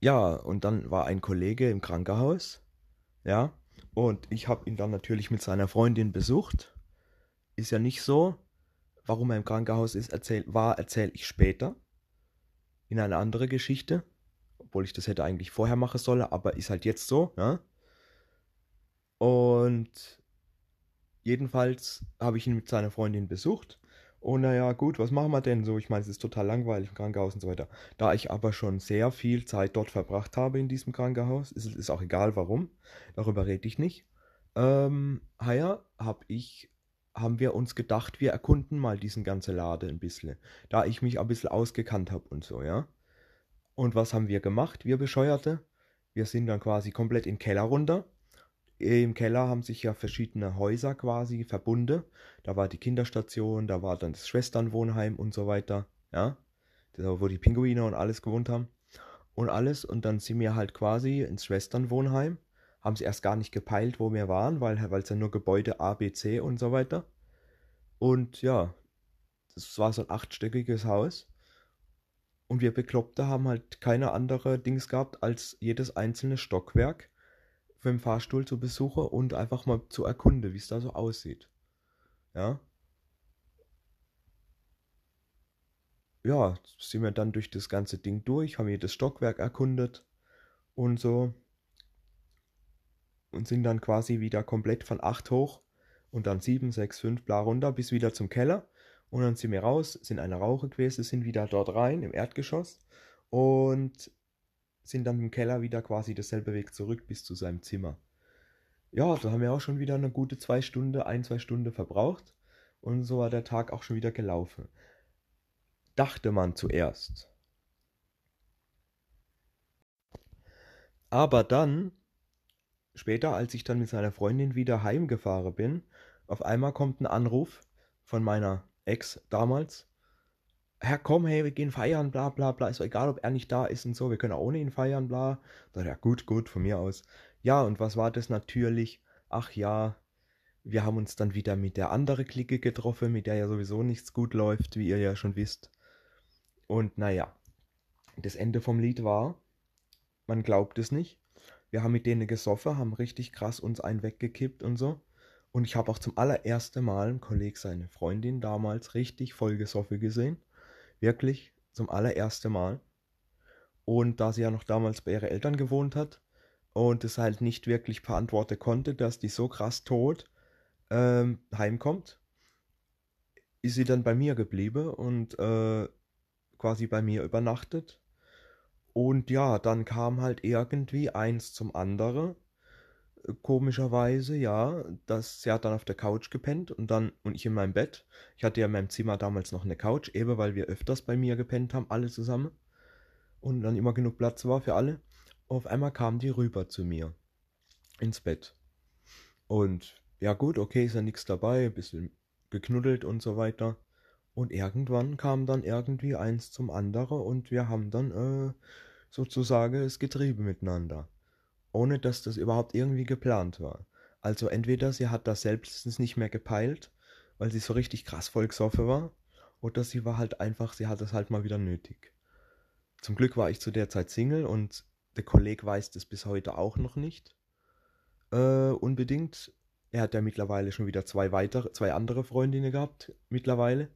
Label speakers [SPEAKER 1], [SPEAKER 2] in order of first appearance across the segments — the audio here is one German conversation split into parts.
[SPEAKER 1] Ja, und dann war ein Kollege im Krankenhaus, ja, und ich habe ihn dann natürlich mit seiner Freundin besucht. Ist ja nicht so. Warum er im Krankenhaus ist, erzähl, war, erzähle ich später. In eine andere Geschichte. Obwohl ich das hätte eigentlich vorher machen sollen, aber ist halt jetzt so, ja. Und jedenfalls habe ich ihn mit seiner Freundin besucht. Und naja, gut, was machen wir denn so? Ich meine, es ist total langweilig im Krankenhaus und so weiter. Da ich aber schon sehr viel Zeit dort verbracht habe in diesem Krankenhaus, ist es auch egal warum, darüber rede ich nicht. Ähm, ja, hab ich, haben wir uns gedacht, wir erkunden mal diesen ganzen Lade ein bisschen. Da ich mich ein bisschen ausgekannt habe und so, ja. Und was haben wir gemacht, wir Bescheuerte? Wir sind dann quasi komplett in den Keller runter im Keller haben sich ja verschiedene Häuser quasi verbunden. Da war die Kinderstation, da war dann das Schwesternwohnheim und so weiter. Ja, das wo die Pinguine und alles gewohnt haben. Und alles. Und dann sind wir halt quasi ins Schwesternwohnheim. Haben sie erst gar nicht gepeilt, wo wir waren, weil es ja nur Gebäude A, B, C und so weiter. Und ja, das war so ein achtstöckiges Haus. Und wir Bekloppte haben halt keine andere Dings gehabt als jedes einzelne Stockwerk mit dem Fahrstuhl zu besuchen und einfach mal zu erkunden, wie es da so aussieht. Ja. Ja, sind wir dann durch das ganze Ding durch, haben jedes Stockwerk erkundet und so. Und sind dann quasi wieder komplett von 8 hoch und dann 7, 6, 5, bla runter bis wieder zum Keller. Und dann sind wir raus, sind eine Rauche gewesen, sind wieder dort rein im Erdgeschoss und sind dann im Keller wieder quasi dasselbe Weg zurück bis zu seinem Zimmer. Ja, da haben wir auch schon wieder eine gute zwei Stunden, ein, zwei Stunden verbraucht. Und so war der Tag auch schon wieder gelaufen. Dachte man zuerst. Aber dann, später, als ich dann mit seiner Freundin wieder heimgefahren bin, auf einmal kommt ein Anruf von meiner Ex damals, Herr, komm, hey, wir gehen feiern, bla bla bla. Ist doch egal, ob er nicht da ist und so, wir können auch ohne ihn feiern, bla. Da ja, gut, gut, von mir aus. Ja, und was war das natürlich? Ach ja, wir haben uns dann wieder mit der anderen Clique getroffen, mit der ja sowieso nichts gut läuft, wie ihr ja schon wisst. Und naja, das Ende vom Lied war, man glaubt es nicht. Wir haben mit denen gesoffen, haben richtig krass uns einen weggekippt und so. Und ich habe auch zum allerersten Mal einen Kollegen seine Freundin damals richtig voll gesoffen gesehen. Wirklich zum allerersten Mal. Und da sie ja noch damals bei ihren Eltern gewohnt hat und es halt nicht wirklich beantworten konnte, dass die so krass tot ähm, heimkommt, ist sie dann bei mir geblieben und äh, quasi bei mir übernachtet. Und ja, dann kam halt irgendwie eins zum anderen komischerweise, ja, dass sie hat dann auf der Couch gepennt und dann und ich in meinem Bett. Ich hatte ja in meinem Zimmer damals noch eine Couch, eben weil wir öfters bei mir gepennt haben, alle zusammen. Und dann immer genug Platz war für alle. Auf einmal kam die rüber zu mir ins Bett. Und ja gut, okay, ist ja nichts dabei, bisschen geknuddelt und so weiter. Und irgendwann kam dann irgendwie eins zum anderen und wir haben dann äh, sozusagen es getrieben miteinander ohne dass das überhaupt irgendwie geplant war. Also entweder sie hat das selbst nicht mehr gepeilt, weil sie so richtig krass voll gesoffen war, oder sie war halt einfach, sie hat es halt mal wieder nötig. Zum Glück war ich zu der Zeit Single und der Kollege weiß das bis heute auch noch nicht. Äh, unbedingt. Er hat ja mittlerweile schon wieder zwei weitere, zwei andere Freundinnen gehabt, mittlerweile.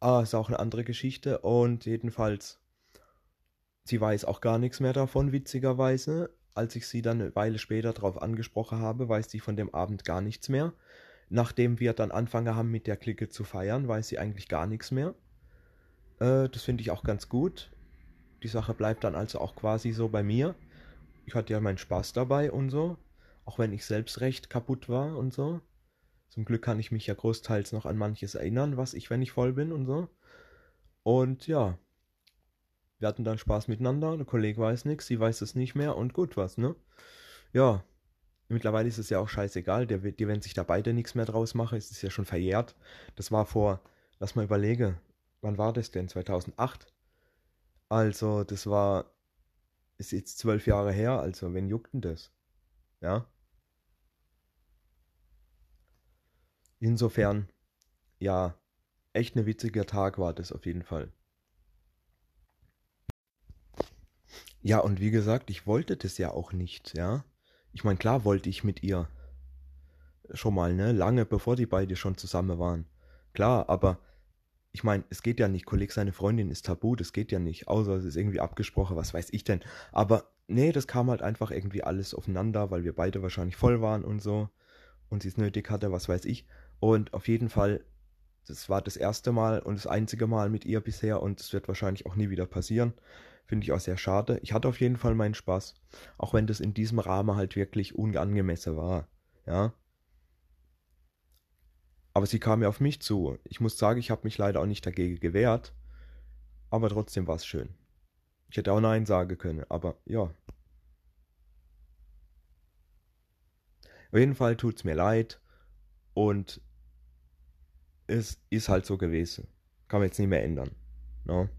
[SPEAKER 1] Ah, ist auch eine andere Geschichte. Und jedenfalls Sie weiß auch gar nichts mehr davon, witzigerweise. Als ich sie dann eine Weile später darauf angesprochen habe, weiß sie von dem Abend gar nichts mehr. Nachdem wir dann angefangen haben, mit der Clique zu feiern, weiß sie eigentlich gar nichts mehr. Äh, das finde ich auch ganz gut. Die Sache bleibt dann also auch quasi so bei mir. Ich hatte ja meinen Spaß dabei und so. Auch wenn ich selbst recht kaputt war und so. Zum Glück kann ich mich ja großteils noch an manches erinnern, was ich, wenn ich voll bin und so. Und ja, wir hatten dann Spaß miteinander, der Kollege weiß nichts, sie weiß es nicht mehr und gut was, ne? Ja, mittlerweile ist es ja auch scheißegal, der, die, wenn sich da beide nichts mehr draus machen, ist es ja schon verjährt. Das war vor, lass mal überlegen, wann war das denn? 2008? Also, das war, ist jetzt zwölf Jahre her, also, wen juckt denn das? Ja? Insofern, ja, echt ein witziger Tag war das auf jeden Fall. Ja, und wie gesagt, ich wollte das ja auch nicht, ja. Ich meine, klar wollte ich mit ihr schon mal, ne, lange bevor die beide schon zusammen waren. Klar, aber ich meine, es geht ja nicht, Kolleg seine Freundin ist tabu, das geht ja nicht, außer es ist irgendwie abgesprochen, was weiß ich denn. Aber nee, das kam halt einfach irgendwie alles aufeinander, weil wir beide wahrscheinlich voll waren und so und sie es nötig hatte, was weiß ich. Und auf jeden Fall, das war das erste Mal und das einzige Mal mit ihr bisher und es wird wahrscheinlich auch nie wieder passieren. Finde ich auch sehr schade. Ich hatte auf jeden Fall meinen Spaß, auch wenn das in diesem Rahmen halt wirklich unangemessen war. Ja. Aber sie kam ja auf mich zu. Ich muss sagen, ich habe mich leider auch nicht dagegen gewehrt. Aber trotzdem war es schön. Ich hätte auch Nein sagen können, aber ja. Auf jeden Fall tut es mir leid und es ist halt so gewesen. Kann man jetzt nicht mehr ändern. No? Ne?